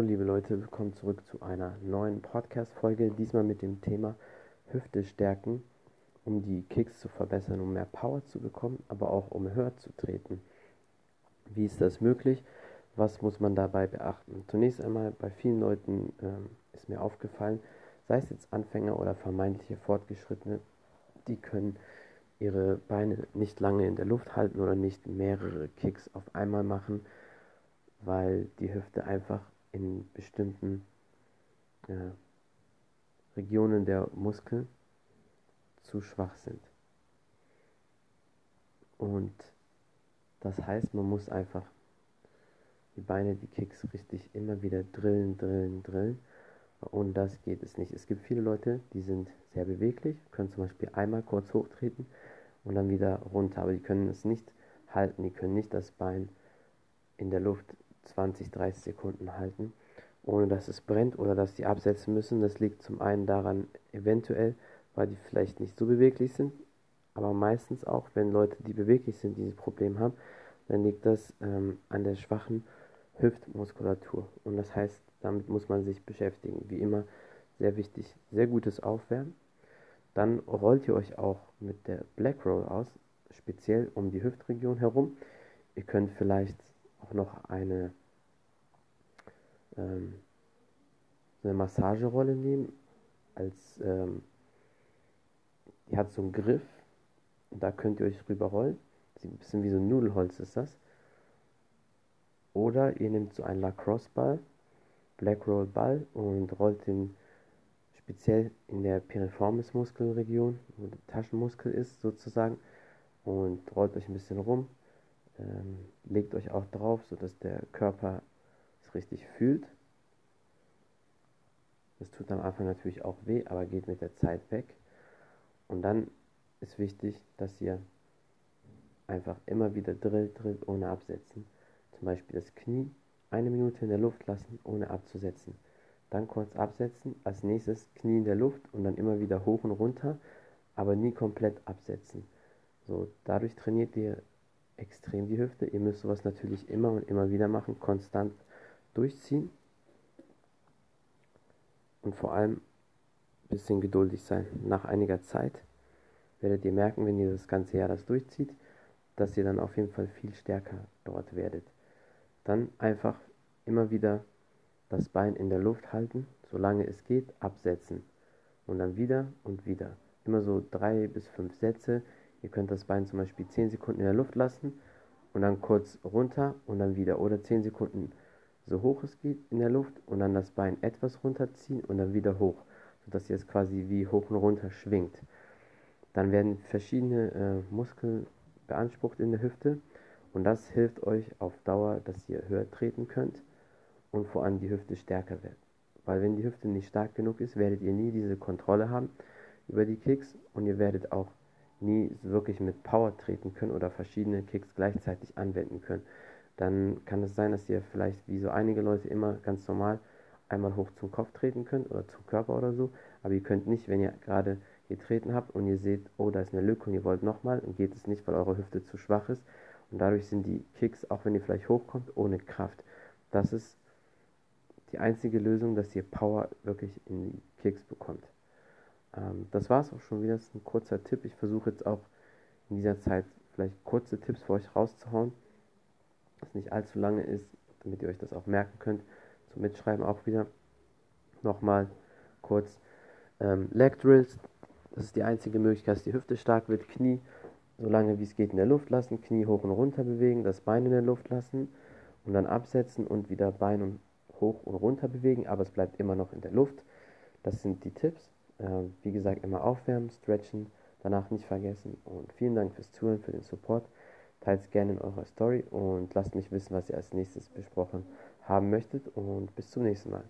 Hallo liebe Leute, willkommen zurück zu einer neuen Podcast-Folge, diesmal mit dem Thema Hüfte stärken, um die Kicks zu verbessern, um mehr Power zu bekommen, aber auch um höher zu treten. Wie ist das möglich? Was muss man dabei beachten? Zunächst einmal, bei vielen Leuten ähm, ist mir aufgefallen, sei es jetzt Anfänger oder vermeintliche Fortgeschrittene, die können ihre Beine nicht lange in der Luft halten oder nicht mehrere Kicks auf einmal machen, weil die Hüfte einfach in bestimmten äh, Regionen der Muskel zu schwach sind. Und das heißt, man muss einfach die Beine, die Kicks richtig immer wieder drillen, drillen, drillen. Und das geht es nicht. Es gibt viele Leute, die sind sehr beweglich, können zum Beispiel einmal kurz hochtreten und dann wieder runter, aber die können es nicht halten, die können nicht das Bein in der Luft 20, 30 Sekunden halten, ohne dass es brennt oder dass die absetzen müssen. Das liegt zum einen daran, eventuell, weil die vielleicht nicht so beweglich sind, aber meistens auch, wenn Leute, die beweglich sind, dieses Problem haben, dann liegt das ähm, an der schwachen Hüftmuskulatur. Und das heißt, damit muss man sich beschäftigen. Wie immer, sehr wichtig, sehr gutes Aufwärmen. Dann rollt ihr euch auch mit der Black Roll aus, speziell um die Hüftregion herum. Ihr könnt vielleicht auch noch eine, ähm, eine Massagerolle nehmen, als ähm, die hat so einen Griff und da könnt ihr euch rüber rollen. Sieht ein bisschen wie so ein Nudelholz ist das. Oder ihr nehmt so einen Lacrosse-Ball, Black Roll Ball und rollt den speziell in der Piriformis Muskelregion, wo der Taschenmuskel ist sozusagen, und rollt euch ein bisschen rum ähm, legt euch auch drauf, sodass der Körper richtig fühlt. Das tut am Anfang natürlich auch weh, aber geht mit der Zeit weg. Und dann ist wichtig, dass ihr einfach immer wieder drillt, drillt, ohne absetzen. Zum Beispiel das Knie eine Minute in der Luft lassen, ohne abzusetzen. Dann kurz absetzen, als nächstes Knie in der Luft und dann immer wieder hoch und runter, aber nie komplett absetzen. So, dadurch trainiert ihr extrem die Hüfte. Ihr müsst sowas natürlich immer und immer wieder machen, konstant durchziehen. Und vor allem ein bisschen geduldig sein. Nach einiger Zeit werdet ihr merken, wenn ihr das ganze Jahr das durchzieht, dass ihr dann auf jeden Fall viel stärker dort werdet. Dann einfach immer wieder das Bein in der Luft halten, solange es geht, absetzen. Und dann wieder und wieder. Immer so drei bis fünf Sätze Ihr könnt das Bein zum Beispiel 10 Sekunden in der Luft lassen und dann kurz runter und dann wieder. Oder 10 Sekunden so hoch es geht in der Luft und dann das Bein etwas runterziehen und dann wieder hoch, sodass ihr es quasi wie hoch und runter schwingt. Dann werden verschiedene äh, Muskeln beansprucht in der Hüfte und das hilft euch auf Dauer, dass ihr höher treten könnt und vor allem die Hüfte stärker wird. Weil wenn die Hüfte nicht stark genug ist, werdet ihr nie diese Kontrolle haben über die Kicks und ihr werdet auch nie wirklich mit Power treten können oder verschiedene Kicks gleichzeitig anwenden können, dann kann es sein, dass ihr vielleicht wie so einige Leute immer ganz normal einmal hoch zum Kopf treten könnt oder zum Körper oder so, aber ihr könnt nicht, wenn ihr gerade getreten habt und ihr seht, oh, da ist eine Lücke und ihr wollt nochmal, dann geht es nicht, weil eure Hüfte zu schwach ist und dadurch sind die Kicks, auch wenn ihr vielleicht hochkommt, ohne Kraft. Das ist die einzige Lösung, dass ihr Power wirklich in die Kicks bekommt. Ähm, das war es auch schon wieder. Das ist ein kurzer Tipp. Ich versuche jetzt auch in dieser Zeit vielleicht kurze Tipps für euch rauszuhauen, was nicht allzu lange ist, damit ihr euch das auch merken könnt. Zum Mitschreiben auch wieder. Nochmal kurz. Ähm, Leg Drills, das ist die einzige Möglichkeit, dass die Hüfte stark wird. Knie, so lange wie es geht in der Luft lassen. Knie hoch und runter bewegen, das Bein in der Luft lassen und dann absetzen und wieder Bein und hoch und runter bewegen, aber es bleibt immer noch in der Luft. Das sind die Tipps. Äh, wie gesagt, immer aufwärmen, stretchen, danach nicht vergessen. Und vielen Dank fürs Zuhören, für den Support. Teilt es gerne in eurer Story und lasst mich wissen, was ihr als nächstes besprochen haben möchtet. Und bis zum nächsten Mal.